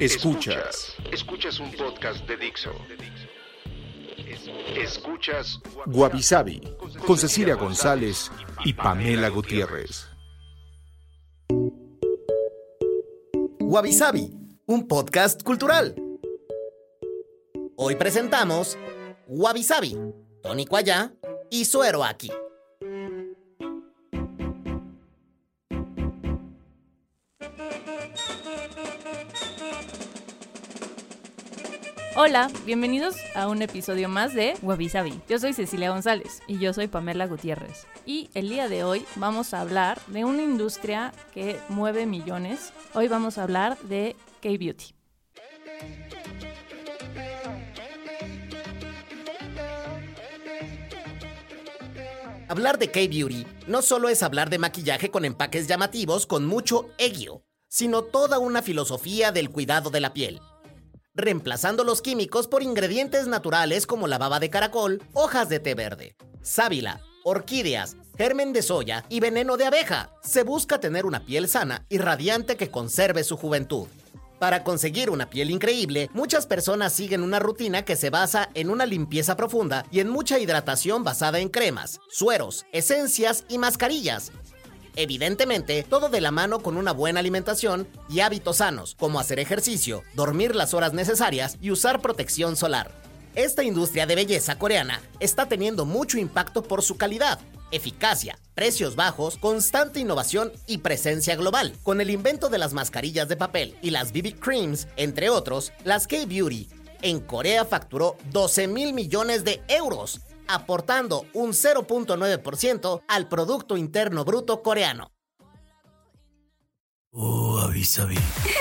Escuchas. Escuchas un podcast de Dixo. Escuchas Guavi con Cecilia González y Pamela Gutiérrez. Guavisabi, un podcast cultural. Hoy presentamos Guavisabi, tónico allá y suero aquí. Hola, bienvenidos a un episodio más de Wabi Yo soy Cecilia González. Y yo soy Pamela Gutiérrez. Y el día de hoy vamos a hablar de una industria que mueve millones. Hoy vamos a hablar de K-Beauty. Hablar de K-Beauty no solo es hablar de maquillaje con empaques llamativos con mucho egio, sino toda una filosofía del cuidado de la piel reemplazando los químicos por ingredientes naturales como la baba de caracol, hojas de té verde, sábila, orquídeas, germen de soya y veneno de abeja. Se busca tener una piel sana y radiante que conserve su juventud. Para conseguir una piel increíble, muchas personas siguen una rutina que se basa en una limpieza profunda y en mucha hidratación basada en cremas, sueros, esencias y mascarillas, Evidentemente, todo de la mano con una buena alimentación y hábitos sanos, como hacer ejercicio, dormir las horas necesarias y usar protección solar. Esta industria de belleza coreana está teniendo mucho impacto por su calidad, eficacia, precios bajos, constante innovación y presencia global. Con el invento de las mascarillas de papel y las BB Creams, entre otros, las K-Beauty en Corea facturó 12 mil millones de euros aportando un 0.9% al Producto Interno Bruto coreano. Oh, avisabi.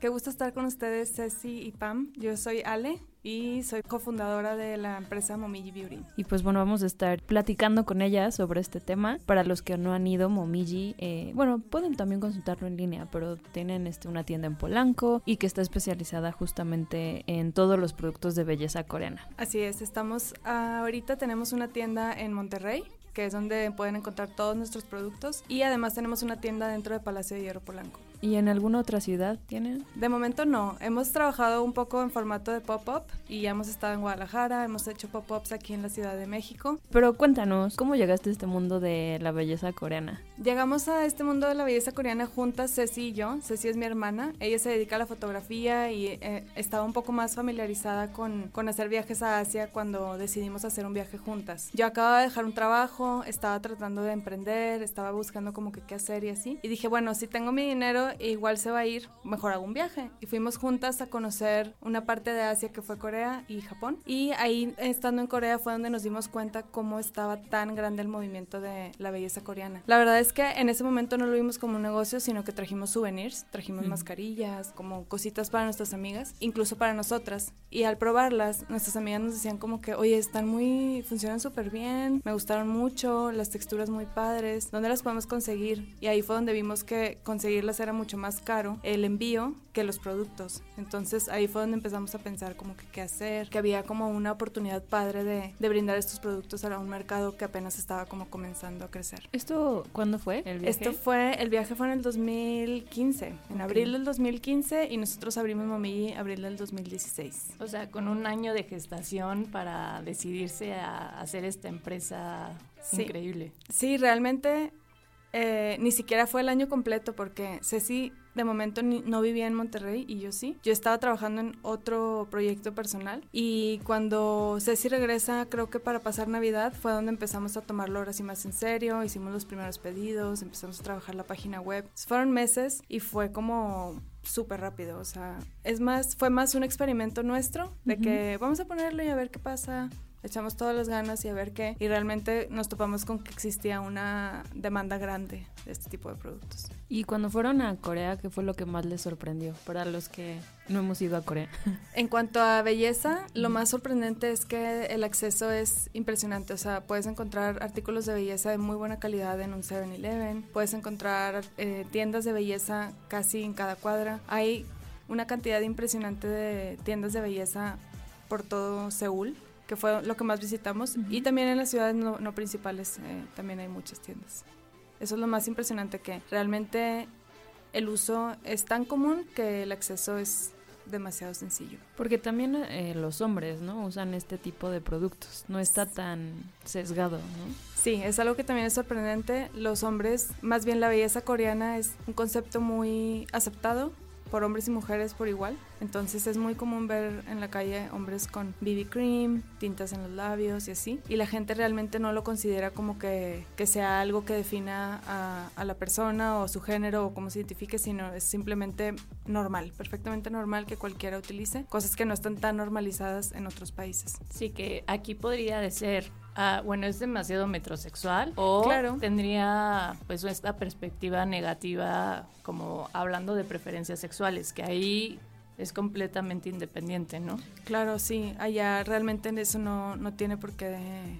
Qué gusto estar con ustedes, Ceci y Pam. Yo soy Ale y soy cofundadora de la empresa Momiji Beauty. Y pues bueno, vamos a estar platicando con ella sobre este tema. Para los que no han ido, Momiji, eh, bueno, pueden también consultarlo en línea, pero tienen este, una tienda en Polanco y que está especializada justamente en todos los productos de belleza coreana. Así es, estamos, ahorita tenemos una tienda en Monterrey que es donde pueden encontrar todos nuestros productos. Y además tenemos una tienda dentro de Palacio de Hierro Polanco. ¿Y en alguna otra ciudad tienen? De momento no. Hemos trabajado un poco en formato de pop-up y ya hemos estado en Guadalajara, hemos hecho pop-ups aquí en la Ciudad de México. Pero cuéntanos, ¿cómo llegaste a este mundo de la belleza coreana? Llegamos a este mundo de la belleza coreana juntas, Ceci y yo. Ceci es mi hermana. Ella se dedica a la fotografía y eh, estaba un poco más familiarizada con, con hacer viajes a Asia cuando decidimos hacer un viaje juntas. Yo acababa de dejar un trabajo, estaba tratando de emprender, estaba buscando como que qué hacer y así. Y dije, bueno, si tengo mi dinero, igual se va a ir, mejor hago un viaje. Y fuimos juntas a conocer una parte de Asia que fue Corea y Japón. Y ahí, estando en Corea, fue donde nos dimos cuenta cómo estaba tan grande el movimiento de la belleza coreana. La verdad es que en ese momento no lo vimos como un negocio, sino que trajimos souvenirs, trajimos mascarillas, como cositas para nuestras amigas, incluso para nosotras. Y al probarlas, nuestras amigas nos decían como que, oye, están muy, funcionan súper bien, me gustaron mucho, las texturas muy padres, ¿dónde las podemos conseguir? Y ahí fue donde vimos que conseguirlas era mucho más caro el envío que los productos. Entonces ahí fue donde empezamos a pensar como que qué hacer, que había como una oportunidad padre de, de brindar estos productos a un mercado que apenas estaba como comenzando a crecer. ¿Esto cuándo fue el viaje? Esto fue, el viaje fue en el 2015, en abril del 2015 y nosotros abrimos Mami abril del 2016. O sea, con un año de gestación para decidirse a hacer esta empresa increíble. Sí, realmente eh, ni siquiera fue el año completo porque Ceci de momento no vivía en Monterrey y yo sí. Yo estaba trabajando en otro proyecto personal y cuando Ceci regresa, creo que para pasar Navidad fue donde empezamos a tomarlo ahora sí más en serio, hicimos los primeros pedidos, empezamos a trabajar la página web. Fueron meses y fue como súper rápido, o sea, es más, fue más un experimento nuestro de que vamos a ponerlo y a ver qué pasa echamos todas las ganas y a ver qué. Y realmente nos topamos con que existía una demanda grande de este tipo de productos. Y cuando fueron a Corea, ¿qué fue lo que más les sorprendió para los que no hemos ido a Corea? En cuanto a belleza, lo más sorprendente es que el acceso es impresionante. O sea, puedes encontrar artículos de belleza de muy buena calidad en un 7-Eleven, puedes encontrar eh, tiendas de belleza casi en cada cuadra. Hay una cantidad impresionante de tiendas de belleza por todo Seúl que fue lo que más visitamos, y también en las ciudades no, no principales eh, también hay muchas tiendas. Eso es lo más impresionante, que realmente el uso es tan común que el acceso es demasiado sencillo. Porque también eh, los hombres, ¿no? Usan este tipo de productos, no está tan sesgado, ¿no? Sí, es algo que también es sorprendente. Los hombres, más bien la belleza coreana es un concepto muy aceptado por hombres y mujeres por igual. Entonces es muy común ver en la calle hombres con BB cream, tintas en los labios y así. Y la gente realmente no lo considera como que, que sea algo que defina a, a, la persona o su género o cómo se identifique, sino es simplemente normal, perfectamente normal que cualquiera utilice. Cosas que no están tan normalizadas en otros países. Sí, que aquí podría de ser Ah, bueno, es demasiado metrosexual. O tendría pues esta perspectiva negativa como hablando de preferencias sexuales, que ahí es completamente independiente, ¿no? Claro, sí, allá realmente eso no, no tiene por qué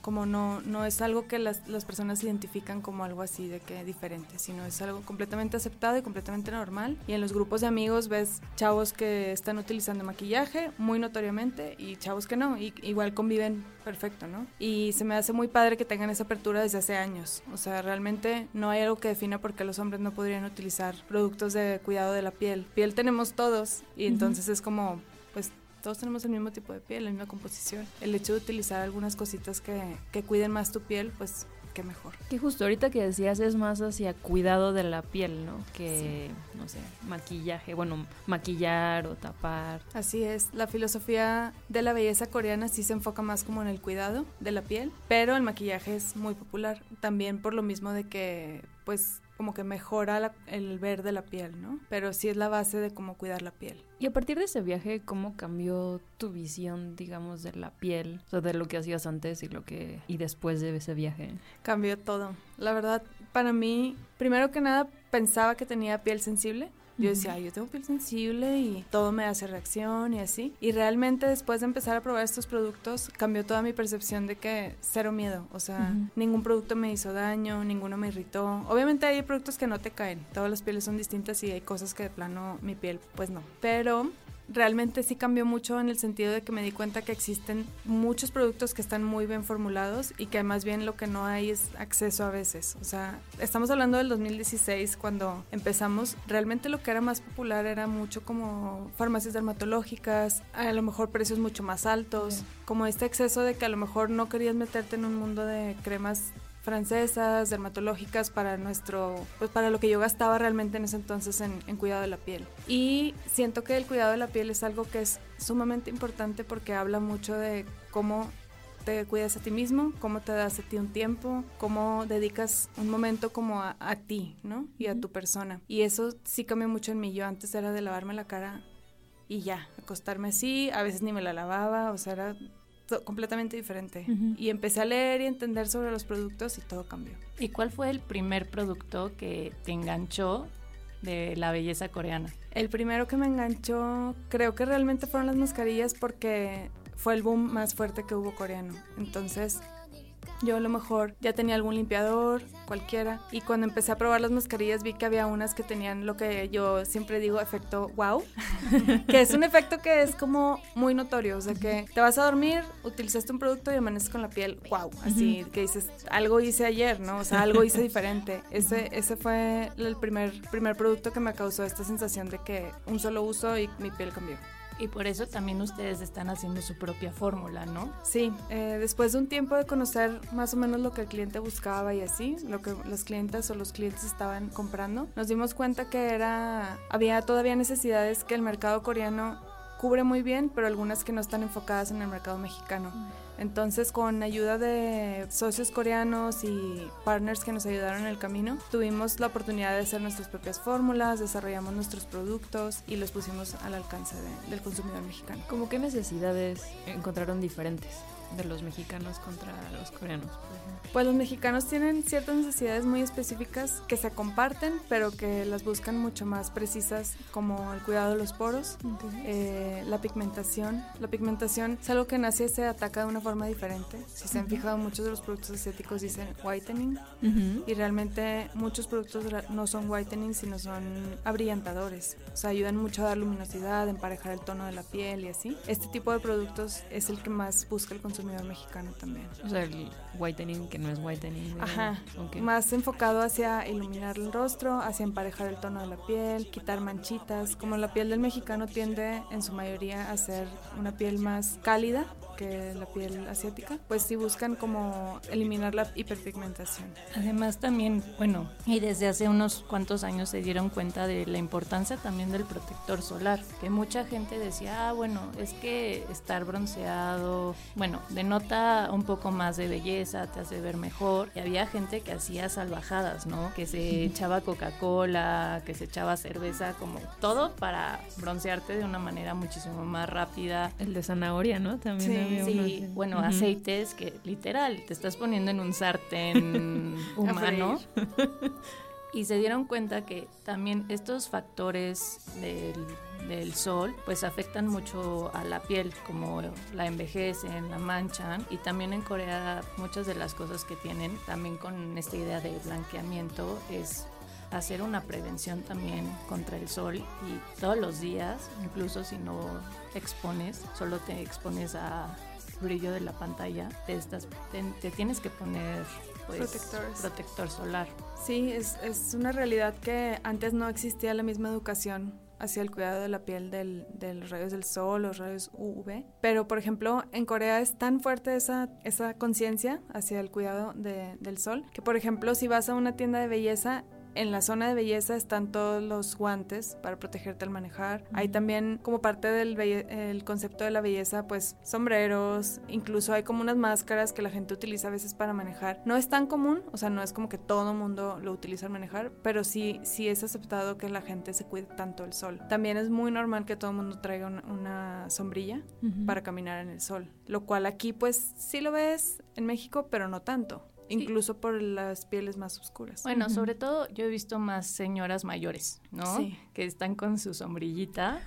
como no, no es algo que las, las, personas identifican como algo así de que diferente, sino es algo completamente aceptado y completamente normal. Y en los grupos de amigos ves chavos que están utilizando maquillaje muy notoriamente y chavos que no, y igual conviven perfecto, ¿no? Y se me hace muy padre que tengan esa apertura desde hace años. O sea, realmente no hay algo que defina por qué los hombres no podrían utilizar productos de cuidado de la piel. Piel tenemos todos y entonces es como, todos tenemos el mismo tipo de piel, la misma composición. El hecho de utilizar algunas cositas que, que cuiden más tu piel, pues qué mejor. Que justo ahorita que decías es más hacia cuidado de la piel, ¿no? Que, no sé, maquillaje, bueno, maquillar o tapar. Así es, la filosofía de la belleza coreana sí se enfoca más como en el cuidado de la piel, pero el maquillaje es muy popular, también por lo mismo de que, pues, como que mejora el ver de la piel, ¿no? Pero sí es la base de cómo cuidar la piel. Y a partir de ese viaje, ¿cómo cambió tu visión, digamos, de la piel? O sea, de lo que hacías antes y lo que y después de ese viaje. Cambió todo. La verdad, para mí, primero que nada, pensaba que tenía piel sensible yo decía, yo tengo piel sensible y todo me hace reacción y así. Y realmente después de empezar a probar estos productos, cambió toda mi percepción de que cero miedo. O sea, ningún producto me hizo daño, ninguno me irritó. Obviamente hay productos que no te caen. Todas las pieles son distintas y hay cosas que de plano mi piel, pues no. Pero realmente sí cambió mucho en el sentido de que me di cuenta que existen muchos productos que están muy bien formulados y que más bien lo que no hay es acceso a veces. O sea, estamos hablando del 2016 cuando empezamos, realmente lo que era más popular era mucho como farmacias dermatológicas, a lo mejor precios mucho más altos, como este exceso de que a lo mejor no querías meterte en un mundo de cremas francesas, dermatológicas para nuestro, pues para lo que yo gastaba realmente en ese entonces en, en, cuidado de la piel. Y siento que el cuidado de la piel es algo que es sumamente importante porque habla mucho de cómo te cuidas a ti mismo, cómo te das a ti un tiempo, cómo dedicas un momento como a, a ti, ¿no? Y a tu persona. Y eso sí cambió mucho en mí. Yo antes era de lavarme la cara y ya, acostarme así, a veces ni me la lavaba, o sea, era completamente diferente. Y empecé a leer y entender sobre los productos y todo cambió. ¿Y cuál fue el primer producto que te enganchó de la belleza coreana? El primero que me enganchó creo que realmente fueron las mascarillas porque fue el boom más fuerte que hubo coreano. Entonces yo a lo mejor ya tenía algún limpiador, cualquiera, y cuando empecé a probar las mascarillas vi que había unas que tenían lo que yo siempre digo efecto wow, que es un efecto que es como muy notorio, o sea que te vas a dormir, utilizaste un producto y amaneces con la piel wow, así que dices, algo hice ayer, ¿no? O sea, algo hice diferente. Ese, ese fue el primer, primer producto que me causó esta sensación de que un solo uso y mi piel cambió. Y por eso también ustedes están haciendo su propia fórmula, ¿no? Sí, eh, después de un tiempo de conocer más o menos lo que el cliente buscaba y así, lo que las clientes o los clientes estaban comprando, nos dimos cuenta que era, había todavía necesidades que el mercado coreano cubre muy bien, pero algunas que no están enfocadas en el mercado mexicano. Entonces, con ayuda de socios coreanos y partners que nos ayudaron en el camino, tuvimos la oportunidad de hacer nuestras propias fórmulas, desarrollamos nuestros productos y los pusimos al alcance del consumidor mexicano. ¿Cómo qué necesidades encontraron diferentes? De los mexicanos contra los coreanos? Pues los mexicanos tienen ciertas necesidades muy específicas que se comparten, pero que las buscan mucho más precisas, como el cuidado de los poros, eh, la pigmentación. La pigmentación es algo que en Asia se ataca de una forma diferente. Si se han fijado, muchos de los productos asiáticos dicen whitening, y realmente muchos productos no son whitening, sino son abrillantadores. O sea, ayudan mucho a dar luminosidad, emparejar el tono de la piel y así. Este tipo de productos es el que más busca el consumidor mexicano también. O sea, el whitening que no es whitening. Ajá. Más enfocado hacia iluminar el rostro, hacia emparejar el tono de la piel, quitar manchitas. Como la piel del mexicano tiende en su mayoría a ser una piel más cálida, que la piel asiática, pues sí buscan como eliminar la hiperpigmentación. Además también, bueno, y desde hace unos cuantos años se dieron cuenta de la importancia también del protector solar, que mucha gente decía, ah, bueno, es que estar bronceado, bueno, denota un poco más de belleza, te hace ver mejor. Y había gente que hacía salvajadas, ¿no? Que se echaba Coca-Cola, que se echaba cerveza, como todo para broncearte de una manera muchísimo más rápida. El de zanahoria, ¿no? También sí, bueno, aceites que literal te estás poniendo en un sartén humano. y se dieron cuenta que también estos factores del, del, sol pues afectan mucho a la piel, como la envejecen, la manchan. Y también en Corea muchas de las cosas que tienen también con esta idea de blanqueamiento es hacer una prevención también contra el sol. Y todos los días, incluso si no expones, solo te expones a brillo de la pantalla, te, estás, te, tienes que poner pues, protector solar. Sí, es, es, una realidad que antes no existía la misma educación hacia el cuidado de la piel del, de los rayos del sol, los rayos UV. Pero, por ejemplo, en Corea es tan fuerte esa, esa conciencia hacia el cuidado de, del sol que, por ejemplo, si vas a una tienda de belleza, en la zona de belleza están todos los guantes para protegerte al manejar. Hay también como parte del el concepto de la belleza, pues sombreros, incluso hay como unas máscaras que la gente utiliza a veces para manejar. No es tan común, o sea, no es como que todo mundo lo utiliza al manejar, pero sí, sí es aceptado que la gente se cuide tanto el sol. También es muy normal que todo el mundo traiga una, sombrilla para caminar en el sol, lo cual aquí pues sí lo ves en México, pero no tanto incluso por las pieles más oscuras. Bueno, sobre todo yo he visto más señoras mayores, ¿no? Sí. Que están con su sombrillita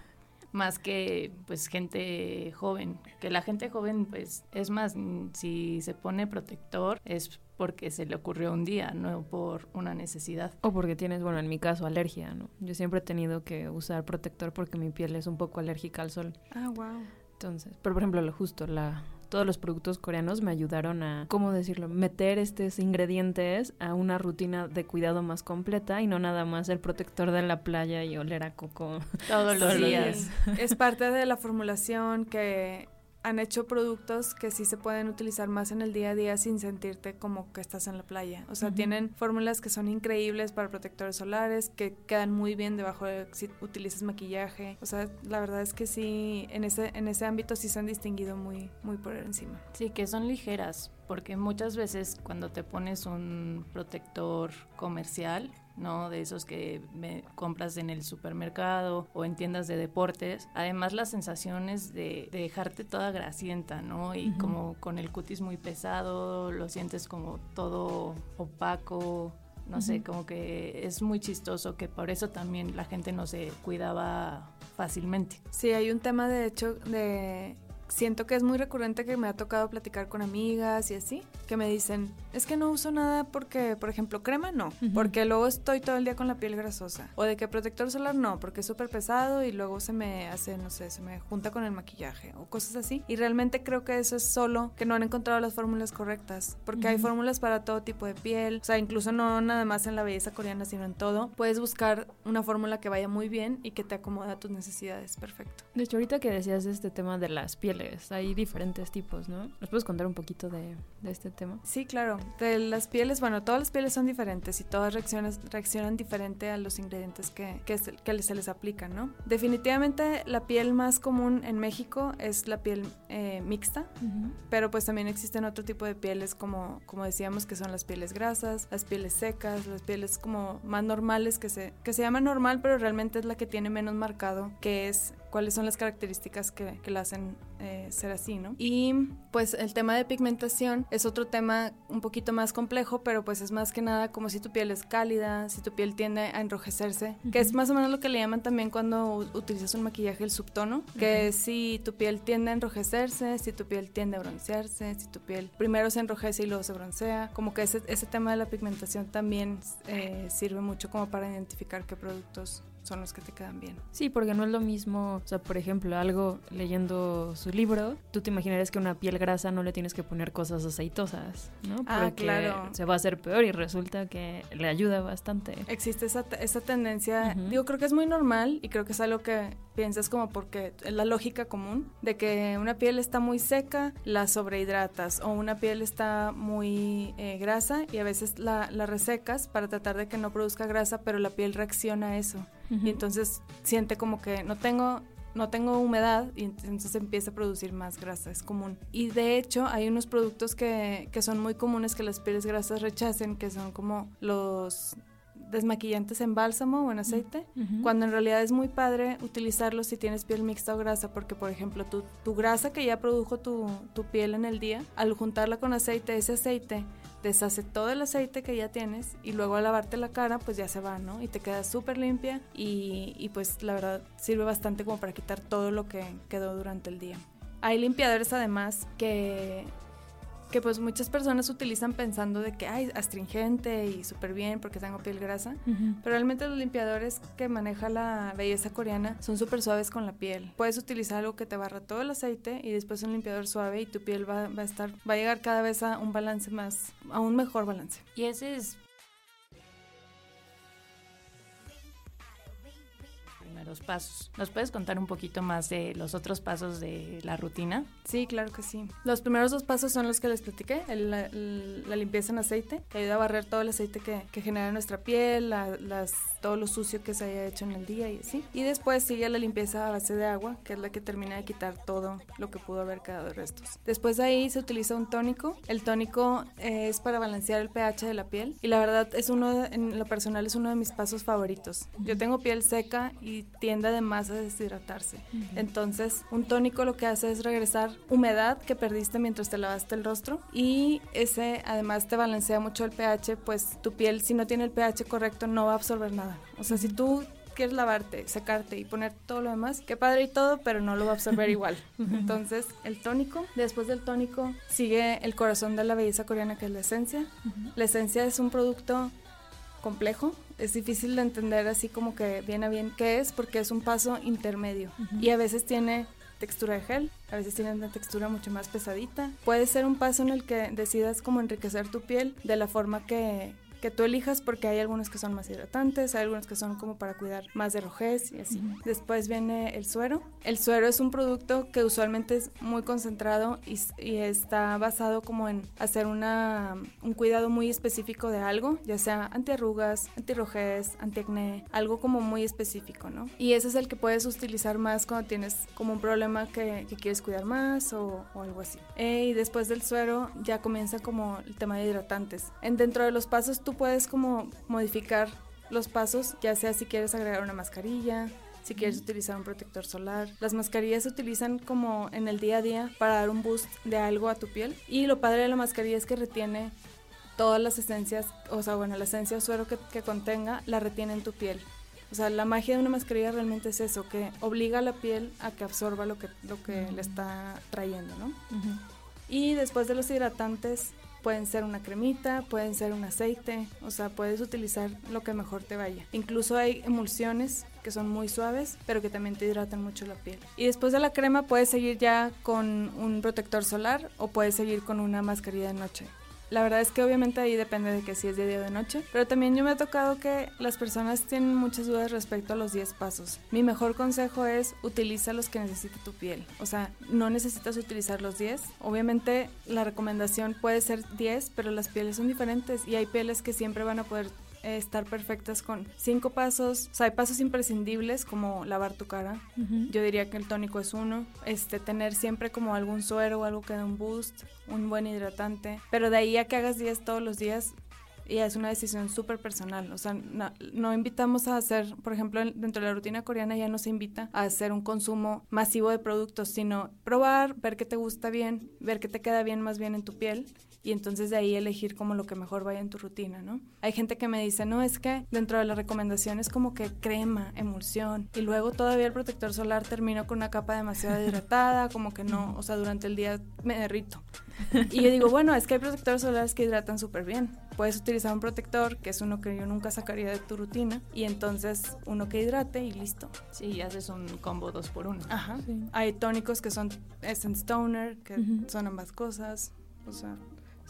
más que pues gente joven, que la gente joven pues es más si se pone protector es porque se le ocurrió un día, no por una necesidad. O porque tienes, bueno, en mi caso, alergia, ¿no? Yo siempre he tenido que usar protector porque mi piel es un poco alérgica al sol. Ah, wow. Entonces, pero por ejemplo, lo justo, la, todos los productos coreanos me ayudaron a, ¿cómo decirlo?, meter estos ingredientes a una rutina de cuidado más completa y no nada más el protector de la playa y oler a coco todos los días. Es parte de la formulación que han hecho productos que sí se pueden utilizar más en el día a día sin sentirte como que estás en la playa. O sea, tienen fórmulas que son increíbles para protectores solares, que quedan muy bien debajo de si utilizas maquillaje. O sea, la verdad es que sí, en ese, en ese ámbito sí se han distinguido muy, muy por encima. Sí, que son ligeras, porque muchas veces cuando te pones un protector comercial, ¿no? De esos que me compras en el supermercado o en tiendas de deportes. Además, las sensaciones de, dejarte toda grasienta, ¿no? Y como con el cutis muy pesado, lo sientes como todo opaco, no sé, como que es muy chistoso que por eso también la gente no se cuidaba fácilmente. Sí, hay un tema de hecho de siento que es muy recurrente que me ha tocado platicar con amigas y así, que me dicen, es que no uso nada porque, por ejemplo, crema no, porque luego estoy todo el día con la piel grasosa. O de que protector solar no, porque es súper pesado y luego se me hace, no sé, se me junta con el maquillaje o cosas así. Y realmente creo que eso es solo que no han encontrado las fórmulas correctas, porque hay fórmulas para todo tipo de piel, o sea, incluso no nada más en la belleza coreana, sino en todo. Puedes buscar una fórmula que vaya muy bien y que te acomoda a tus necesidades, perfecto. De hecho, ahorita que decías este tema de las pieles, hay diferentes tipos, ¿no? ¿Nos puedes contar un poquito de, este tema? Sí, claro. De las pieles, bueno, todas las pieles son diferentes y todas reaccionan, reaccionan diferente a los ingredientes que, que, se, les aplican, ¿no? Definitivamente la piel más común en México es la piel eh, mixta, pero pues también existen otro tipo de pieles como, como decíamos que son las pieles grasas, las pieles secas, las pieles como más normales que se, que se llama normal, pero realmente es la que tiene menos marcado, que es cuáles son las características que, que la hacen eh, ser así, ¿no? Y pues el tema de pigmentación es otro tema un poquito más complejo, pero pues es más que nada como si tu piel es cálida, si tu piel tiende a enrojecerse, que es más o menos lo que le llaman también cuando utilizas un maquillaje el subtono, que es si tu piel tiende a enrojecerse, si tu piel tiende a broncearse, si tu piel primero se enrojece y luego se broncea, como que ese, ese tema de la pigmentación también eh, sirve mucho como para identificar qué productos son los que te quedan bien. Sí, porque no es lo mismo, o sea, por ejemplo, algo leyendo su libro, tú te imaginarías que una piel grasa no le tienes que poner cosas aceitosas, ¿no? Ah, porque claro. se va a hacer peor y resulta que le ayuda bastante. Existe esa, esa tendencia, digo, creo que es muy normal y creo que es algo que piensas como porque es la lógica común de que una piel está muy seca, la sobrehidratas o una piel está muy eh, grasa y a veces la, la resecas para tratar de que no produzca grasa, pero la piel reacciona a eso y entonces siente como que no tengo no tengo humedad y entonces empieza a producir más grasa, es común. Y de hecho hay unos productos que, que son muy comunes que las pieles grasas rechacen, que son como los desmaquillantes en bálsamo o en aceite, cuando en realidad es muy padre utilizarlos si tienes piel mixta o grasa, porque por ejemplo tu, tu grasa que ya produjo tu, tu piel en el día, al juntarla con aceite, ese aceite deshace todo el aceite que ya tienes y luego al lavarte la cara pues ya se va, ¿no? Y te queda súper limpia y, y pues la verdad sirve bastante como para quitar todo lo que quedó durante el día. Hay limpiadores además que que pues muchas personas utilizan pensando de que hay astringente y súper bien porque tengo piel grasa, pero realmente los limpiadores que maneja la belleza coreana son súper suaves con la piel. Puedes utilizar algo que te barra todo el aceite y después un limpiador suave y tu piel va, va a estar, va a llegar cada vez a un balance más, a un mejor balance. Y ese es primeros pasos. ¿Nos puedes contar un poquito más de los otros pasos de la rutina? Sí, claro que sí. Los primeros dos pasos son los que les platiqué, el, la, la, limpieza en aceite, que ayuda a barrer todo el aceite que, que genera nuestra piel, la, las, todo lo sucio que se haya hecho en el día y así. Y después sigue la limpieza a base de agua, que es la que termina de quitar todo lo que pudo haber quedado de restos. Después de ahí se utiliza un tónico. El tónico eh, es para balancear el pH de la piel y la verdad es uno, en lo personal es uno de mis pasos favoritos. Yo tengo piel seca y tiende además a deshidratarse. Uh -huh. Entonces, un tónico lo que hace es regresar humedad que perdiste mientras te lavaste el rostro y ese además te balancea mucho el pH, pues tu piel si no tiene el pH correcto no va a absorber nada. O sea, si tú quieres lavarte, secarte y poner todo lo demás, qué padre y todo, pero no lo va a absorber igual. Entonces, el tónico, después del tónico sigue el corazón de la belleza coreana que es la esencia. La esencia es un producto complejo, es difícil de entender así como que bien a bien qué es porque es un paso intermedio uh -huh. y a veces tiene textura de gel, a veces tiene una textura mucho más pesadita. Puede ser un paso en el que decidas como enriquecer tu piel de la forma que, que tú elijas porque hay algunos que son más hidratantes, hay algunos que son como para cuidar más de rojez y así. Después viene el suero. El suero es un producto que usualmente es muy concentrado y, y, está basado como en hacer una, un cuidado muy específico de algo, ya sea antiarrugas, antirrojez, antiacné, algo como muy específico, ¿no? Y ese es el que puedes utilizar más cuando tienes como un problema que, que quieres cuidar más o, o algo así. Eh, y después del suero ya comienza como el tema de hidratantes. En dentro de los pasos tú puedes como modificar los pasos, ya sea si quieres agregar una mascarilla, si quieres utilizar un protector solar. Las mascarillas se utilizan como en el día a día para dar un boost de algo a tu piel. Y lo padre de la mascarilla es que retiene todas las esencias, o sea, bueno, la esencia o suero que, que contenga, la retiene en tu piel. O sea, la magia de una mascarilla realmente es eso, que obliga a la piel a que absorba lo que, lo que le está trayendo, ¿no? Uh -huh. Y después de los hidratantes, pueden ser una cremita, pueden ser un aceite, o sea, puedes utilizar lo que mejor te vaya. Incluso hay emulsiones que son muy suaves, pero que también te hidratan mucho la piel. Y después de la crema puedes seguir ya con un protector solar o puedes seguir con una mascarilla de noche. La verdad es que obviamente ahí depende de que si es de día o de noche, pero también yo me ha tocado que las personas tienen muchas dudas respecto a los 10 pasos. Mi mejor consejo es utiliza los que necesite tu piel. O sea, no necesitas utilizar los 10. Obviamente la recomendación puede ser 10, pero las pieles son diferentes y hay pieles que siempre van a poder estar perfectas con cinco pasos. O sea, hay pasos imprescindibles como lavar tu cara. Uh -huh. Yo diría que el tónico es uno. Este, tener siempre como algún suero o algo que dé un boost, un buen hidratante. Pero de ahí a que hagas 10 todos los días, y es una decisión súper personal. O sea, no, invitamos a hacer, por ejemplo, dentro de la rutina coreana ya no se invita a hacer un consumo masivo de productos, sino probar, ver qué te gusta bien, ver qué te queda bien más bien en tu piel y entonces de ahí elegir como lo que mejor vaya en tu rutina, ¿no? Hay gente que me dice, no, es que dentro de las recomendaciones como que crema, emulsión, y luego todavía el protector solar termino con una capa demasiado hidratada, como que no, o sea, durante el día me derrito. Y yo digo, bueno, es que hay protectores solares que hidratan súper bien. Puedes utilizar un protector, que es uno que yo nunca sacaría de tu rutina, y entonces uno que hidrate y listo. Sí, haces un combo dos por uno. Ajá. Hay tónicos que son Essence Toner, que son ambas cosas. O sea,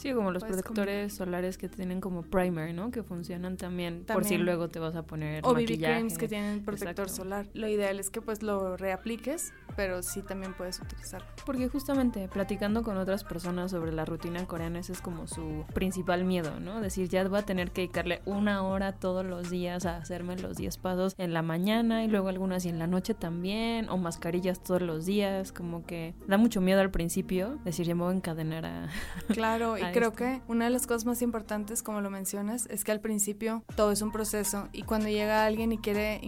Sí, como los protectores solares que tienen como primer, ¿no? Que funcionan también, por si luego te vas a poner O BB creams que tienen protector solar. Lo ideal es que pues lo reapliques, pero sí también puedes utilizarlo. Porque justamente platicando con otras personas sobre la rutina coreana, ese es como su principal miedo, ¿no? Decir, ya voy a tener que dedicarle una hora todos los días a hacerme los 10 pasos en la mañana y luego algunas y en la noche también, o mascarillas todos los días, como que da mucho miedo al principio, decir, ya me voy a encadenar a... Claro, y creo que una de las cosas más importantes, como lo mencionas, es que al principio todo es un proceso y cuando llega alguien y quiere,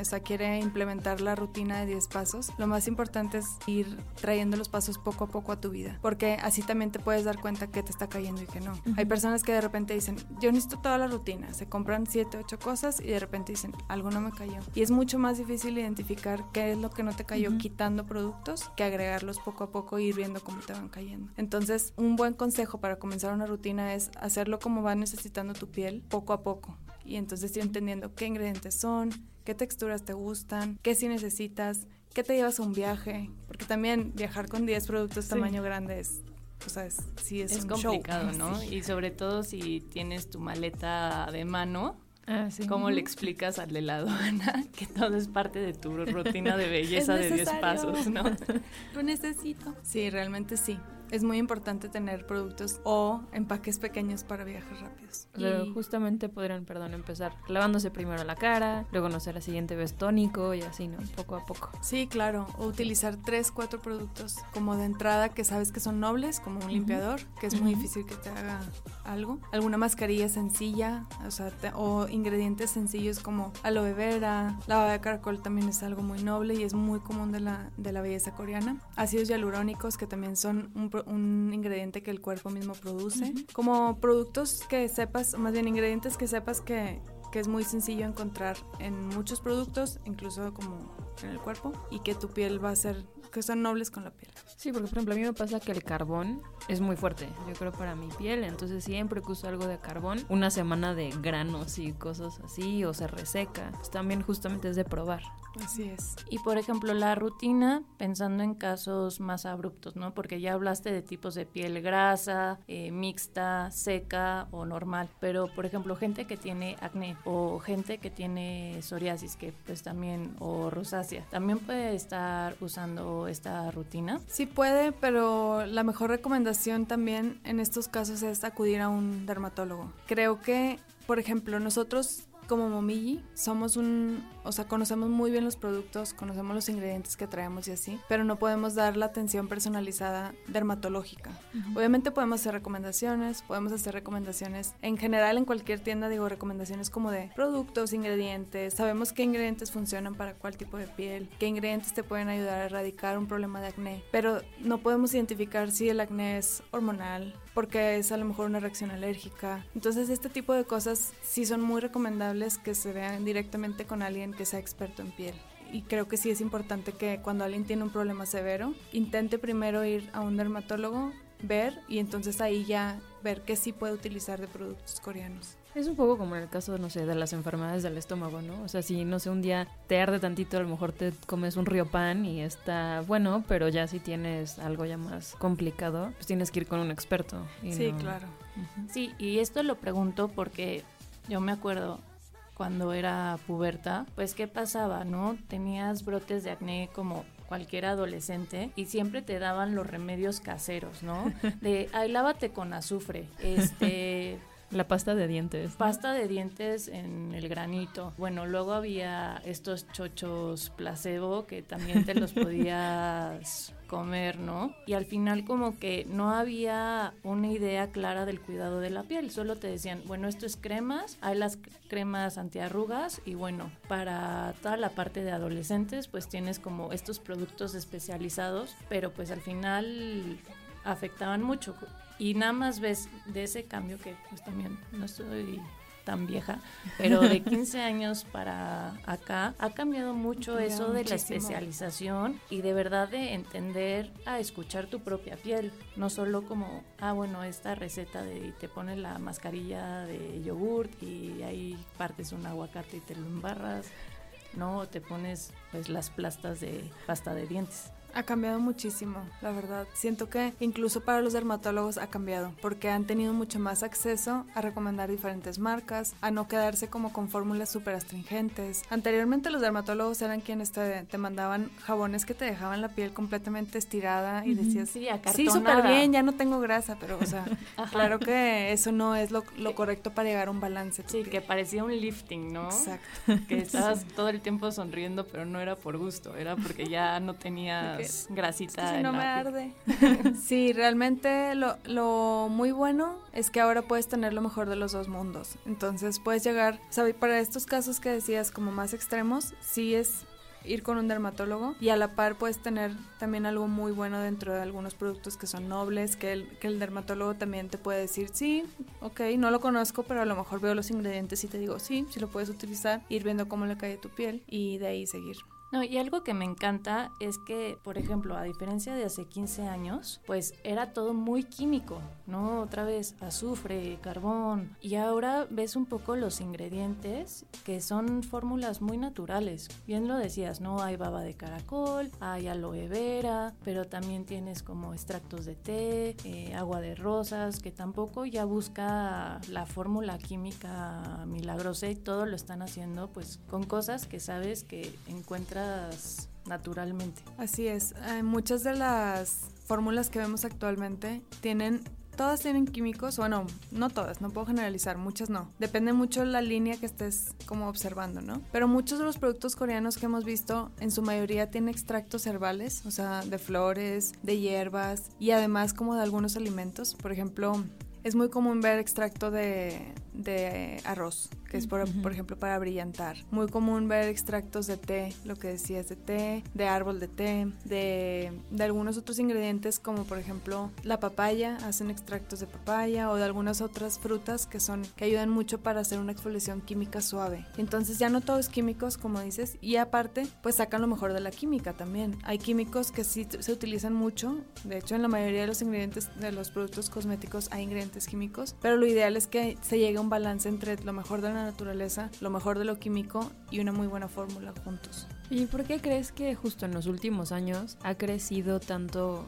o sea, quiere implementar la rutina de 10 pasos, lo más importante es ir trayendo los pasos poco a poco a tu vida, porque así también te puedes dar cuenta que te está cayendo y que no. Hay personas que de repente dicen, yo necesito toda la rutina, se compran 7, 8 cosas y de repente dicen, algo no me cayó. Y es mucho más difícil identificar qué es lo que no te cayó quitando productos que agregarlos poco a poco e ir viendo cómo te van cayendo. Entonces, un buen consejo para para comenzar una rutina es hacerlo como va necesitando tu piel poco a poco. Y entonces ir entendiendo qué ingredientes son, qué texturas te gustan, qué si necesitas, qué te llevas a un viaje. Porque también viajar con 10 productos tamaño grande es o sea, es, sí es, complicado, ¿no? Y sobre todo si tienes tu maleta de mano, ah, ¿cómo le explicas al de la aduana que todo es parte de tu rutina de belleza de 10 pasos, ¿no? Lo necesito. Sí, realmente sí es muy importante tener productos o empaques pequeños para viajes rápidos. Pero justamente podrían, perdón, empezar lavándose primero la cara, luego no sé, la siguiente vez tónico y así, ¿no? Poco a poco. Sí, claro. O utilizar tres, cuatro productos como de entrada que sabes que son nobles, como un limpiador, que es muy difícil que te haga algo. Alguna mascarilla sencilla, o sea, o ingredientes sencillos como aloe vera, la de caracol también es algo muy noble y es muy común de la, de la belleza coreana. Ácidos hialurónicos que también son un, un ingrediente que el cuerpo mismo produce. Como productos que sepas, más bien ingredientes que sepas que, que es muy sencillo encontrar en muchos productos, incluso como en el cuerpo, y que tu piel va a ser que son nobles con la piel. Sí, porque por ejemplo a mí me pasa que el carbón es muy fuerte, yo creo para mi piel, entonces siempre que uso algo de carbón, una semana de granos y cosas así, o se reseca, pues también justamente es de probar. Así es. Y por ejemplo, la rutina, pensando en casos más abruptos, ¿no? Porque ya hablaste de tipos de piel grasa, eh, mixta, seca o normal. Pero, por ejemplo, gente que tiene acné o gente que tiene psoriasis, que pues también, o rosácea, ¿también puede estar usando esta rutina? Sí puede, pero la mejor recomendación también en estos casos es acudir a un dermatólogo. Creo que, por ejemplo, nosotros como Momiji somos un, o sea, conocemos muy bien los productos, conocemos los ingredientes que traemos y así, pero no podemos dar la atención personalizada dermatológica. Obviamente podemos hacer recomendaciones, podemos hacer recomendaciones en general en cualquier tienda, digo, recomendaciones como de productos, ingredientes, sabemos qué ingredientes funcionan para cuál tipo de piel, qué ingredientes te pueden ayudar a erradicar un problema de acné, pero no podemos identificar si el acné es hormonal, porque es a lo mejor una reacción alérgica. Entonces este tipo de cosas sí son muy recomendables que se vean directamente con alguien que sea experto en piel. Y creo que sí es importante que cuando alguien tiene un problema severo, intente primero ir a un dermatólogo, ver y entonces ahí ya ver qué sí puede utilizar de productos coreanos. Es un poco como en el caso, no sé, de las enfermedades del estómago, ¿no? O sea, si, no sé, un día te arde tantito, a lo mejor te comes un río pan y está bueno, pero ya si tienes algo ya más complicado, pues tienes que ir con un experto. sí, claro. Sí, y esto lo pregunto porque yo me acuerdo, cuando era puberta, pues ¿qué pasaba, no? Tenías brotes de acné como cualquier adolescente y siempre te daban los remedios caseros, ¿no? De, ay, lávate con azufre, este, La pasta de dientes. Pasta de dientes en el granito. Bueno, luego había estos chochos placebo que también te los podías comer, ¿no? Y al final como que no había una idea clara del cuidado de la piel, solo te decían, bueno, esto es cremas, hay las cremas antiarrugas y bueno, para toda la parte de adolescentes pues tienes como estos productos especializados, pero pues al final afectaban mucho y nada más ves de ese cambio que pues también no estoy tan vieja, pero de 15 años para acá ha cambiado mucho eso de la especialización y de verdad de entender a escuchar tu propia piel, no solo como, ah, bueno, esta receta de te pones la mascarilla de yogurt y ahí partes un aguacate y te lo embarras, no, te pones pues las plastas de pasta de dientes. Ha cambiado muchísimo, la verdad. Siento que incluso para los dermatólogos ha cambiado, porque han tenido mucho más acceso a recomendar diferentes marcas, a no quedarse como con fórmulas súper astringentes. Anteriormente los dermatólogos eran quienes te, mandaban jabones que te dejaban la piel completamente estirada y decías, sí, sí súper bien, ya no tengo grasa, pero o sea, claro que eso no es lo, correcto para llegar a un balance. Sí, que parecía un lifting, ¿no? Exacto. Que estabas todo el tiempo sonriendo, pero no era por gusto, era porque ya no tenía grasita. si no me arde. sí, realmente lo, lo, muy bueno es que ahora puedes tener lo mejor de los dos mundos. Entonces puedes llegar, ¿sabes? Para estos casos que decías como más extremos, sí es ir con un dermatólogo y a la par puedes tener también algo muy bueno dentro de algunos productos que son nobles, que el, que el dermatólogo también te puede decir, sí, ok, no lo conozco, pero a lo mejor veo los ingredientes y te digo, sí, sí lo puedes utilizar, ir viendo cómo le cae tu piel y de ahí seguir. No, y algo que me encanta es que, por ejemplo, a diferencia de hace 15 años, pues era todo muy químico, ¿no? Otra vez azufre, carbón. Y ahora ves un poco los ingredientes que son fórmulas muy naturales. Bien lo decías, ¿no? Hay baba de caracol, hay aloe vera, pero también tienes como extractos de té, eh, agua de rosas, que tampoco ya busca la fórmula química milagrosa y todo lo están haciendo pues con cosas que sabes que encuentras naturalmente. Así es, eh, muchas de las fórmulas que vemos actualmente tienen todas tienen químicos, bueno, no todas, no puedo generalizar, muchas no. Depende mucho la línea que estés como observando, ¿no? Pero muchos de los productos coreanos que hemos visto, en su mayoría tienen extractos herbales, o sea, de flores, de hierbas y además como de algunos alimentos. Por ejemplo, es muy común ver extracto de, de arroz, que es por, por, ejemplo para brillantar. Muy común ver extractos de té, lo que decías de té, de árbol de té, de, de, algunos otros ingredientes como por ejemplo la papaya, hacen extractos de papaya o de algunas otras frutas que son que ayudan mucho para hacer una exfoliación química suave. Entonces ya no todo es químicos como dices y aparte pues sacan lo mejor de la química también. Hay químicos que sí se utilizan mucho, de hecho en la mayoría de los ingredientes de los productos cosméticos hay ingredientes químicos, pero lo ideal es que se llegue a un balance entre lo mejor de la naturaleza, lo mejor de lo químico y una muy buena fórmula juntos. ¿Y por qué crees que justo en los últimos años ha crecido tanto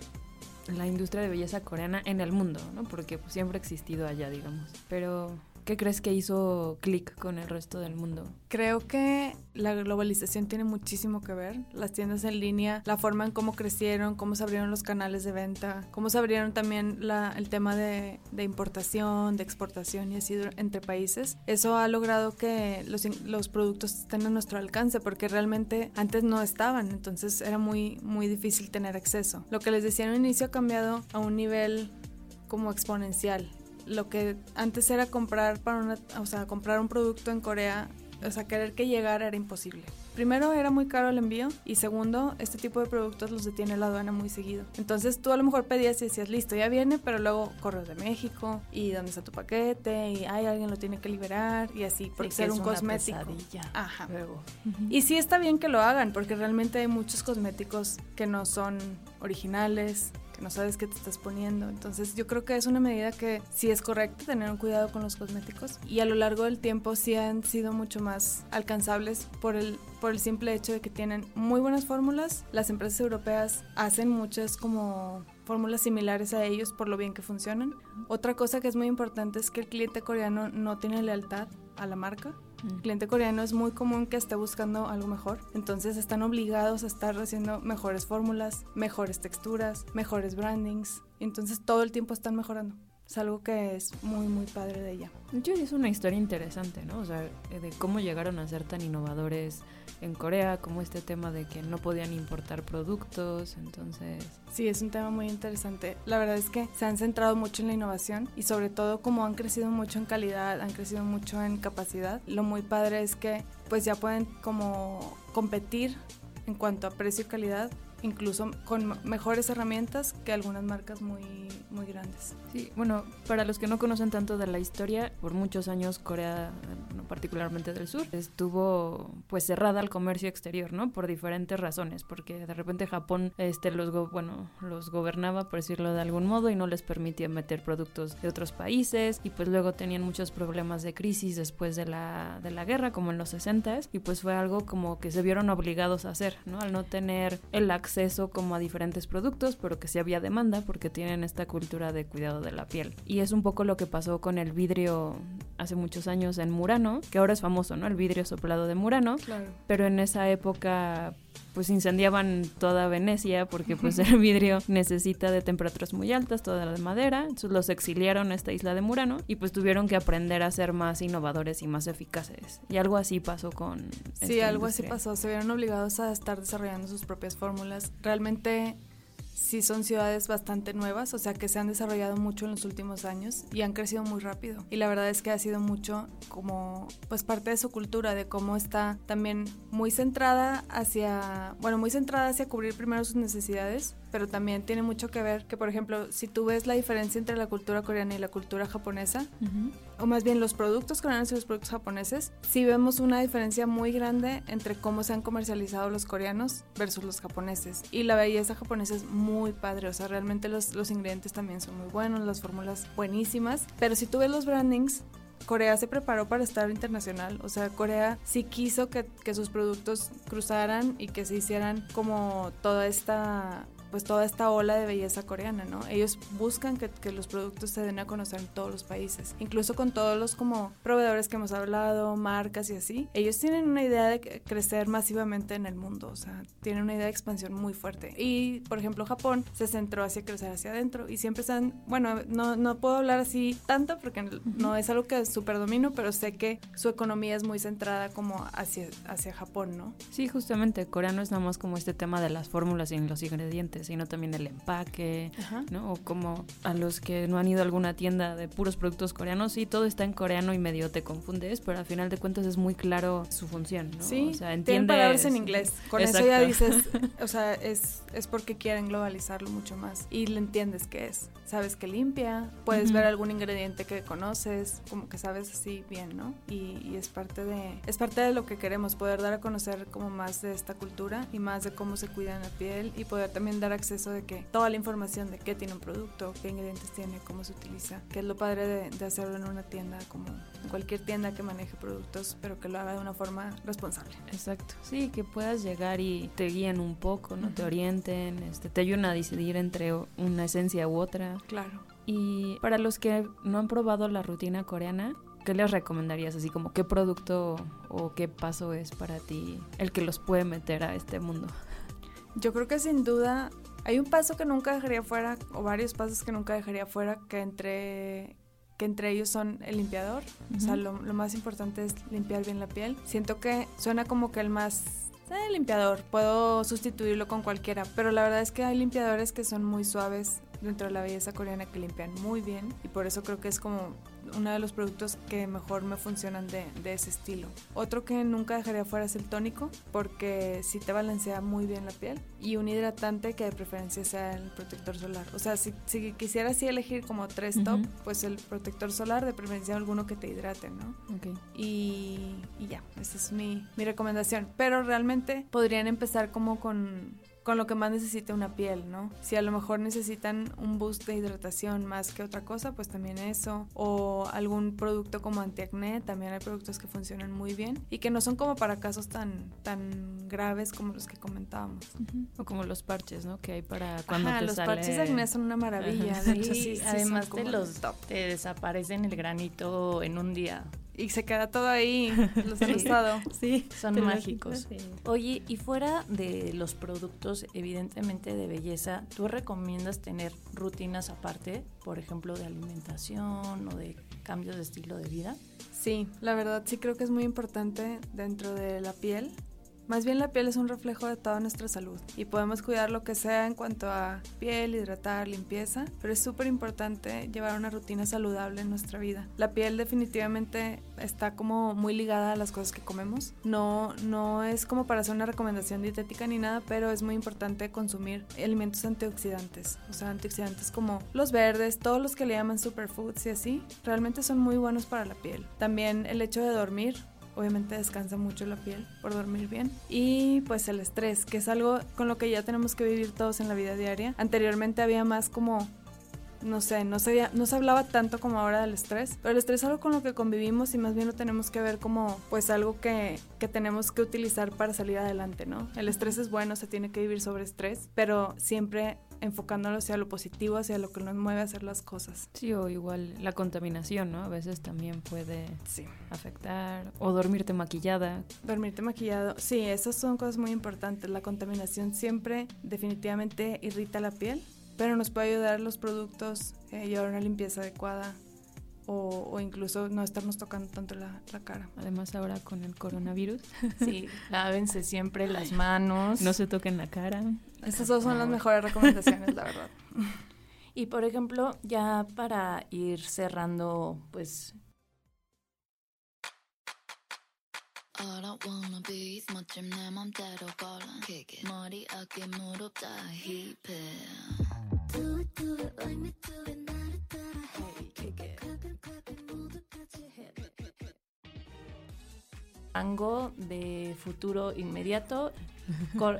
la industria de belleza coreana en el mundo, ¿no? Porque pues, siempre ha existido allá, digamos. Pero ¿Qué crees que hizo clic con el resto del mundo? Creo que la globalización tiene muchísimo que ver. Las tiendas en línea, la forma en cómo crecieron, cómo se abrieron los canales de venta, cómo se abrieron también el tema de, importación, de exportación y así entre países. Eso ha logrado que los, los productos estén a nuestro alcance porque realmente antes no estaban, entonces era muy, muy difícil tener acceso. Lo que les decía en un inicio ha cambiado a un nivel como exponencial lo que antes era comprar para una, o sea, comprar un producto en Corea, o sea, querer que llegara era imposible. Primero era muy caro el envío y segundo, este tipo de productos los detiene la aduana muy seguido. Entonces tú a lo mejor pedías y decías, listo, ya viene, pero luego corres de México y dónde está tu paquete y ay, alguien lo tiene que liberar y así, por ser un cosmético. Ajá. Luego. Y sí está bien que lo hagan porque realmente hay muchos cosméticos que no son originales, no sabes qué te estás poniendo. Entonces yo creo que es una medida que sí es correcta tener un cuidado con los cosméticos y a lo largo del tiempo sí han sido mucho más alcanzables por el, por el simple hecho de que tienen muy buenas fórmulas. Las empresas europeas hacen muchas como fórmulas similares a ellos por lo bien que funcionan. Otra cosa que es muy importante es que el cliente coreano no tiene lealtad a la marca. El cliente coreano es muy común que esté buscando algo mejor, entonces están obligados a estar haciendo mejores fórmulas, mejores texturas, mejores brandings, entonces todo el tiempo están mejorando Es algo que es muy, muy padre de ella. Yo es una historia interesante, ¿no? O sea, de cómo llegaron a ser tan innovadores en Corea, como este tema de que no podían importar productos, entonces... Sí, es un tema muy interesante. La verdad es que se han centrado mucho en la innovación y sobre todo como han crecido mucho en calidad, han crecido mucho en capacidad. Lo muy padre es que pues ya pueden como competir en cuanto a precio y calidad incluso con mejores herramientas que algunas marcas muy, muy grandes. Sí, bueno, para los que no conocen tanto de la historia, por muchos años Corea, particularmente del sur, estuvo pues cerrada al comercio exterior, ¿no? Por diferentes razones, porque de repente Japón este los bueno, los gobernaba por decirlo de algún modo y no les permitía meter productos de otros países y pues luego tenían muchos problemas de crisis después de la de la guerra como en los 60 y pues fue algo como que se vieron obligados a hacer, ¿no? Al no tener el acceso acceso como a diferentes productos, pero que sí había demanda porque tienen esta cultura de cuidado de la piel. Y es un poco lo que pasó con el vidrio hace muchos años en Murano, que ahora es famoso, ¿no? El vidrio soplado de Murano. Claro. Pero en esa época pues incendiaban toda Venecia porque pues el vidrio necesita de temperaturas muy altas, toda la de madera, entonces los exiliaron a esta isla de Murano y pues tuvieron que aprender a ser más innovadores y más eficaces. Y algo así pasó con... Sí, algo así pasó, se vieron obligados a estar desarrollando sus propias fórmulas. Realmente sí son ciudades bastante nuevas, o sea que se han desarrollado mucho en los últimos años y han crecido muy rápido. Y la verdad es que ha sido mucho como pues parte de su cultura, de cómo está también muy centrada hacia, bueno, muy centrada hacia cubrir primero sus necesidades, pero también tiene mucho que ver que, por ejemplo, si tú ves la diferencia entre la cultura coreana y la cultura japonesa, o más bien los productos coreanos y los productos japoneses, sí vemos una diferencia muy grande entre cómo se han comercializado los coreanos versus los japoneses. Y la belleza japonesa es muy padre, o sea, realmente los, los ingredientes también son muy buenos, las fórmulas buenísimas, pero si tú ves los brandings, Corea se preparó para estar internacional, o sea, Corea sí quiso que, que, sus productos cruzaran y que se hicieran como toda esta pues toda esta ola de belleza coreana, ¿no? Ellos buscan que, que, los productos se den a conocer en todos los países, incluso con todos los como proveedores que hemos hablado, marcas y así. Ellos tienen una idea de crecer masivamente en el mundo, o sea, tienen una idea de expansión muy fuerte. Y, por ejemplo, Japón se centró hacia crecer hacia adentro y siempre están, bueno, no, no puedo hablar así tanto porque no es algo que súper domino, pero sé que su economía es muy centrada como hacia, hacia Japón, ¿no? Sí, justamente, Corea no es nada más como este tema de las fórmulas y los ingredientes sino también el empaque, ¿no? O como a los que no han ido a alguna tienda de puros productos coreanos, sí, todo está en coreano y medio te confundes, pero al final de cuentas es muy claro su función, ¿no? Sí, o sea, entiendes... palabras en inglés. Con eso ya dices, o sea, es, es porque quieren globalizarlo mucho más y le entiendes qué es. Sabes que limpia, puedes ver algún ingrediente que conoces, como que sabes así bien, ¿no? Y, y es parte de es parte de lo que queremos, poder dar a conocer como más de esta cultura y más de cómo se cuida la piel y poder también dar acceso de que toda la información de qué tiene un producto, qué ingredientes tiene, cómo se utiliza, que es lo padre de, hacerlo en una tienda, como en cualquier tienda que maneje productos, pero que lo haga de una forma responsable. Exacto. Sí, que puedas llegar y te guíen un poco, no te orienten, este, te ayuden a decidir entre una esencia u otra. Claro. Y para los que no han probado la rutina coreana, ¿qué les recomendarías? Así como qué producto o qué paso es para ti el que los puede meter a este mundo. Yo creo que sin duda hay un paso que nunca dejaría fuera, o varios pasos que nunca dejaría fuera, que entre, que entre ellos son el limpiador. O sea, lo, más importante es limpiar bien la piel. Siento que suena como que el más eh, limpiador, puedo sustituirlo con cualquiera, pero la verdad es que hay limpiadores que son muy suaves dentro de la belleza coreana que limpian muy bien y por eso creo que es como uno de los productos que mejor me funcionan de, de, ese estilo. Otro que nunca dejaría fuera es el tónico, porque sí te balancea muy bien la piel. Y un hidratante que de preferencia sea el protector solar. O sea, si, si quisiera así elegir como tres top, pues el protector solar, de preferencia alguno que te hidrate, ¿no? Okay. Y, y ya, esa es mi, mi recomendación. Pero realmente podrían empezar como con con lo que más necesita una piel, ¿no? Si a lo mejor necesitan un boost de hidratación más que otra cosa, pues también eso. O algún producto como antiacné, también hay productos que funcionan muy bien y que no son como para casos tan, tan graves como los que comentábamos. O como los parches, ¿no? Que hay para cuando Ajá, los parches de acné son una maravilla. sí, además de los te desaparecen el granito en un día y se queda todo ahí, los he Sí, son mágicos. Oye, y fuera de los productos evidentemente de belleza, ¿tú recomiendas tener rutinas aparte, por ejemplo, de alimentación o de cambios de estilo de vida? Sí, la verdad sí creo que es muy importante dentro de la piel más bien la piel es un reflejo de toda nuestra salud y podemos cuidar lo que sea en cuanto a piel, hidratar, limpieza, pero es súper importante llevar una rutina saludable en nuestra vida. La piel definitivamente está como muy ligada a las cosas que comemos. No, no es como para hacer una recomendación dietética ni nada, pero es muy importante consumir alimentos antioxidantes, o sea, antioxidantes como los verdes, todos los que le llaman superfoods y así, realmente son muy buenos para la piel. También el hecho de dormir obviamente descansa mucho la piel por dormir bien. Y pues el estrés, que es algo con lo que ya tenemos que vivir todos en la vida diaria. Anteriormente había más como no sé, no se, no se hablaba tanto como ahora del estrés, pero el estrés es algo con lo que convivimos y más bien lo tenemos que ver como pues algo que, que tenemos que utilizar para salir adelante, ¿no? El estrés es bueno, se tiene que vivir sobre estrés, pero siempre enfocándolo hacia lo positivo, hacia lo que nos mueve a hacer las cosas. Sí, o igual la contaminación, ¿no? A veces también puede sí. afectar. O dormirte maquillada. Dormirte maquillado, sí, esas son cosas muy importantes. La contaminación siempre definitivamente irrita la piel, pero nos puede ayudar los productos, eh, llevar una limpieza adecuada, o, incluso no estarnos tocando tanto la, cara. Además ahora con el coronavirus. Sí, lávense siempre las manos. No se toquen la cara. Estas dos son las mejores recomendaciones, la verdad. Y por ejemplo, ya para ir cerrando, pues rango de futuro inmediato,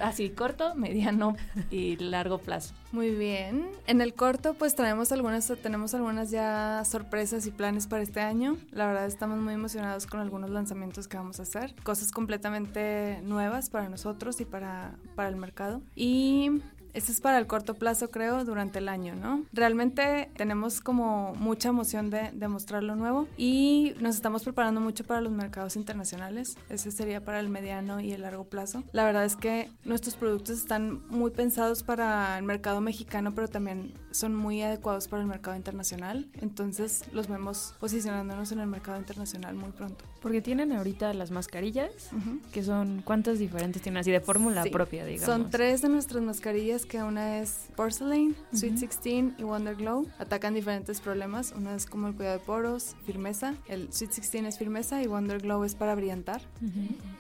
así corto, mediano y largo plazo. Muy bien. En el corto, pues traemos algunas, tenemos algunas ya sorpresas y planes para este año. La verdad estamos muy emocionados con algunos lanzamientos que vamos a hacer, cosas completamente nuevas para nosotros y para, para el mercado. Y esto es para el corto plazo, creo, durante el año, ¿no? Realmente tenemos como mucha emoción de, de, mostrar lo nuevo y nos estamos preparando mucho para los mercados internacionales. Ese sería para el mediano y el largo plazo. La verdad es que nuestros productos están muy pensados para el mercado mexicano, pero también son muy adecuados para el mercado internacional. Entonces los vemos posicionándonos en el mercado internacional muy pronto. Porque tienen ahorita las mascarillas, que son, ¿cuántas diferentes tienen? Así de fórmula propia, digamos. Son tres de nuestras mascarillas que una es Porcelain, Sweet 16 y Wonder Glow. Atacan diferentes problemas. Una es como el cuidado de poros, firmeza. El Sweet 16 es firmeza y Wonder Glow es para brillantar.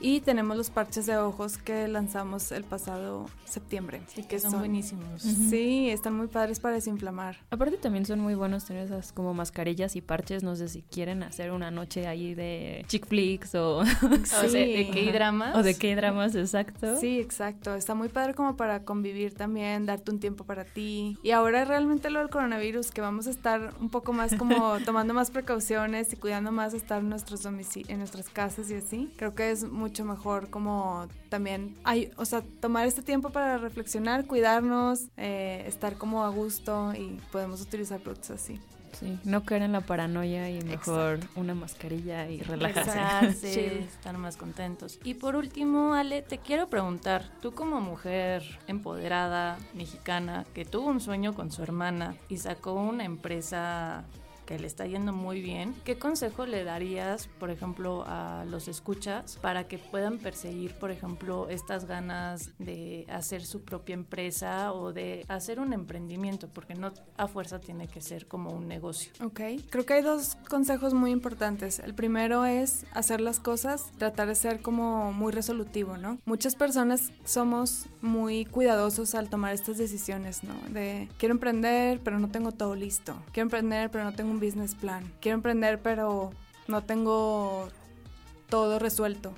Y tenemos los parches de ojos que lanzamos el pasado septiembre. Y que son, buenísimos. Sí, están muy padres para desinflamar. Aparte también son muy buenos tener esas como mascarillas y parches. No sé si quieren hacer una noche ahí de chick flicks o, de K-dramas. O de K-dramas, exacto. Sí, exacto. Está muy padre como para convivir también darte un tiempo para ti. Y ahora realmente lo del coronavirus, que vamos a estar un poco más como tomando más precauciones y cuidando más estar en nuestros en nuestras casas y así. Creo que es mucho mejor como también, hay, o sea, tomar este tiempo para reflexionar, cuidarnos, eh, estar como a gusto y podemos utilizar productos así. Sí, no caer en la paranoia y mejor una mascarilla y relajarse. sí. estar más contentos. Y por último, Ale, te quiero preguntar, tú como mujer empoderada, mexicana, que tuvo un sueño con su hermana y sacó una empresa le está yendo muy bien, ¿qué consejo le darías, por ejemplo, a los escuchas para que puedan perseguir, por ejemplo, estas ganas de hacer su propia empresa o de hacer un emprendimiento? Porque no a fuerza tiene que ser como un negocio. Ok, creo que hay dos consejos muy importantes. El primero es hacer las cosas, tratar de ser como muy resolutivo, ¿no? Muchas personas somos muy cuidadosos al tomar estas decisiones, ¿no? De quiero emprender, pero no tengo todo listo. Quiero emprender, pero no tengo un business plan. Quiero emprender, pero no tengo todo resuelto.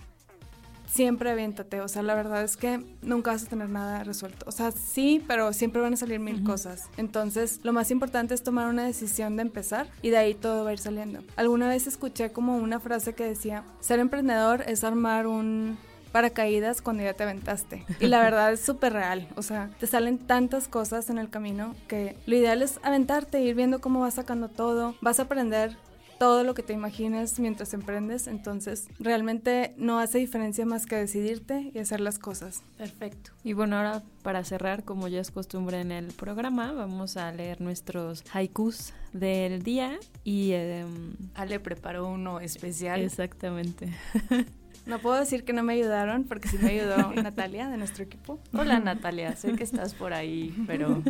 Siempre aviéntate, o sea, la verdad es que nunca vas a tener nada resuelto. O sea, sí, pero siempre van a salir mil cosas. Entonces, lo más importante es tomar una decisión de empezar y de ahí todo va a ir saliendo. Alguna vez escuché como una frase que decía, ser emprendedor es armar un paracaídas cuando ya te aventaste. Y la verdad es súper real. O sea, te salen tantas cosas en el camino que lo ideal es aventarte, ir viendo cómo vas sacando todo. Vas a aprender todo lo que te imagines mientras emprendes, entonces realmente no hace diferencia más que decidirte y hacer las cosas. Perfecto. Y bueno, ahora para cerrar, como ya es costumbre en el programa, vamos a leer nuestros haikus del día y em, Ale preparó uno especial. Exactamente. No puedo decir que no me ayudaron, porque sí me ayudó Natalia de nuestro equipo. Hola Natalia, sé que estás por ahí, pero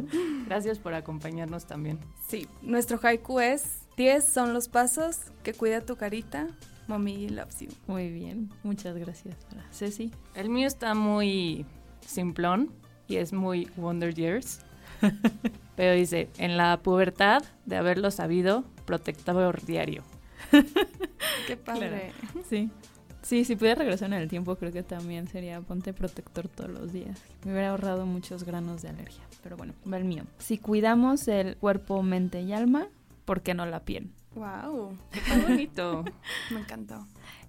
gracias por acompañarnos también. Sí, nuestro haiku es 10 son los pasos que cuida tu carita. Mommy loves you. Muy bien, muchas gracias. Ceci. El mío está muy simplón y es muy Wonder Years. Pero dice, en la pubertad de haberlo sabido, protector diario. Qué padre. Sí. Sí, si pudiera regresar en el tiempo, creo que también sería ponte protector todos los días. Me hubiera ahorrado muchos granos de alergia. Pero bueno, va el mío. Si cuidamos el cuerpo, mente y alma, ¿por qué no la piel? ¡Wow! ¡Qué bonito! Me encantó.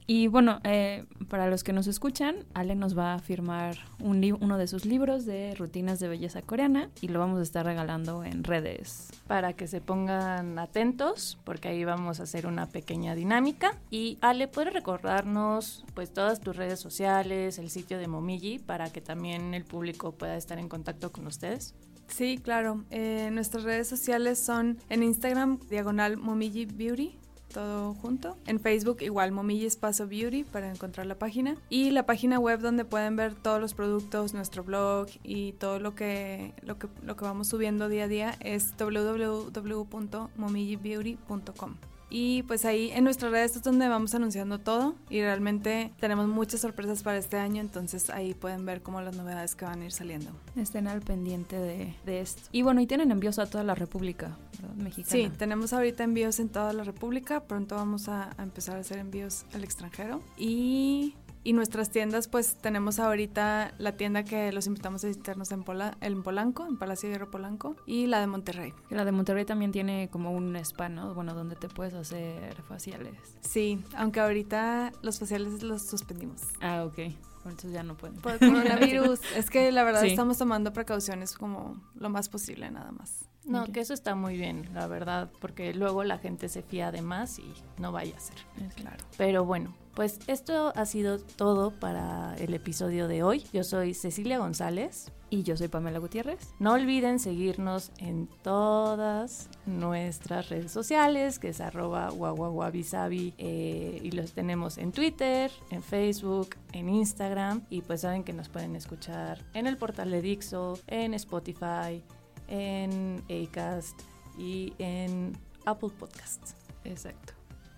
Y bueno, eh, para los que nos escuchan, Ale nos va a firmar un uno de sus libros de rutinas de belleza coreana y lo vamos a estar regalando en redes. Para que se pongan atentos, porque ahí vamos a hacer una pequeña dinámica. Y Ale, ¿puedes recordarnos pues todas tus redes sociales, el sitio de Momiji, para que también el público pueda estar en contacto con ustedes? Sí, claro. Eh, nuestras redes sociales son en Instagram, diagonal Momiji Beauty, todo junto. En Facebook igual Momiji Espacio Beauty para encontrar la página. Y la página web donde pueden ver todos los productos, nuestro blog y todo lo que, lo que, lo que vamos subiendo día a día es www.momijibeauty.com. Y pues ahí en nuestras redes es donde vamos anunciando todo y realmente tenemos muchas sorpresas para este año, entonces ahí pueden ver como las novedades que van a ir saliendo. Estén al pendiente de, esto. Y bueno, y tienen envíos a toda la República Mexicana. Sí, tenemos ahorita envíos en toda la República, pronto vamos a, a empezar a hacer envíos al extranjero y y nuestras tiendas, pues tenemos ahorita la tienda que los invitamos a visitarnos en, Pola, en Polanco, en Palacio Hierro Polanco, y la de Monterrey. La de Monterrey también tiene como un spa, ¿no? Bueno, donde te puedes hacer faciales. Sí, aunque ahorita los faciales los suspendimos. Ah, ok. Entonces ya no pueden. Por el coronavirus. es que la verdad estamos tomando precauciones como lo más posible, nada más. No, que eso está muy bien, la verdad, porque luego la gente se fía de más y no vaya a ser. Claro. Pero bueno, pues esto ha sido todo para el episodio de hoy. Yo soy Cecilia González. Y yo soy Pamela Gutiérrez. No olviden seguirnos en todas nuestras redes sociales, que es arroba guaguaguabisabi, eh, y los tenemos en Twitter, en Facebook, en Instagram, y pues saben que nos pueden escuchar en el portal de Dixo, en Spotify, en Acast y en Apple Podcasts. Exacto.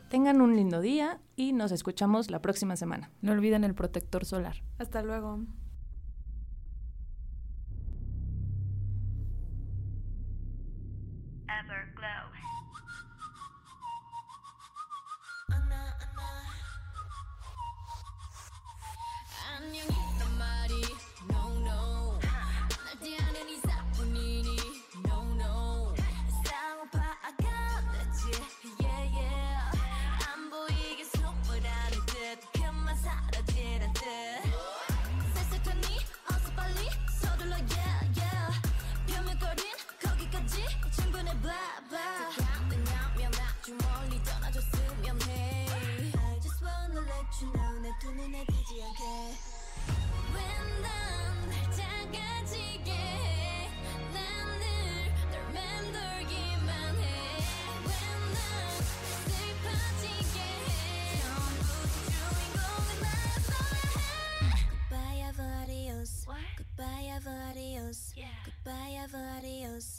Tengan un lindo día y nos escuchamos la próxima semana. No olviden el protector solar. Hasta luego. Everglow. 자꾸 눈에 띄지 않게 웬난 날 작아지게 난늘널 맴돌기만 해 웬난 슬퍼지게 해 전부 주인공은 나였어야 해 Goodbye, I've adios Goodbye, I've adios Goodbye, I've adios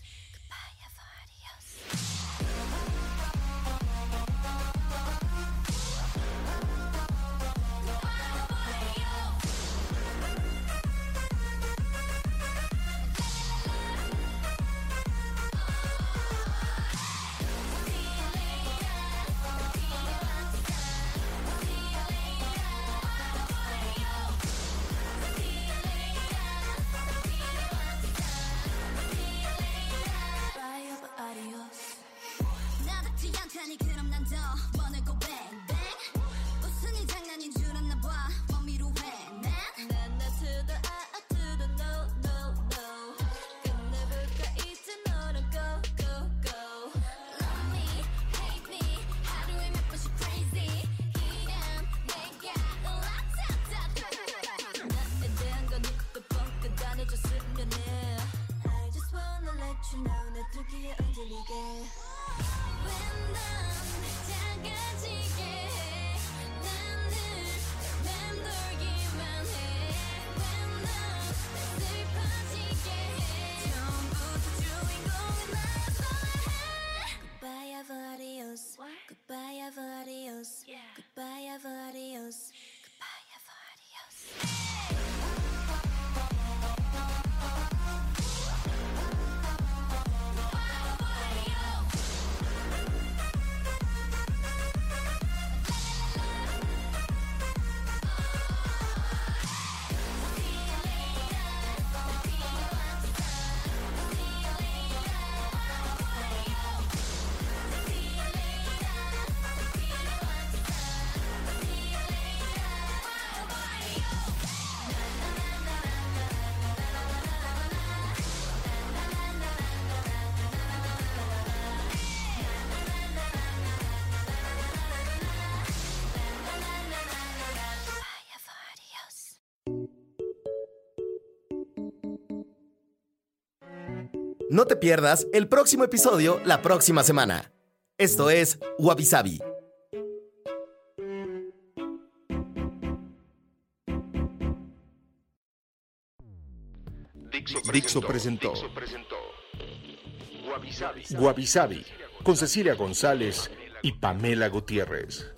No te pierdas el próximo episodio la próxima semana. Esto es Wabi Sabi. Dixo presentó con Cecilia González y Pamela Gutiérrez.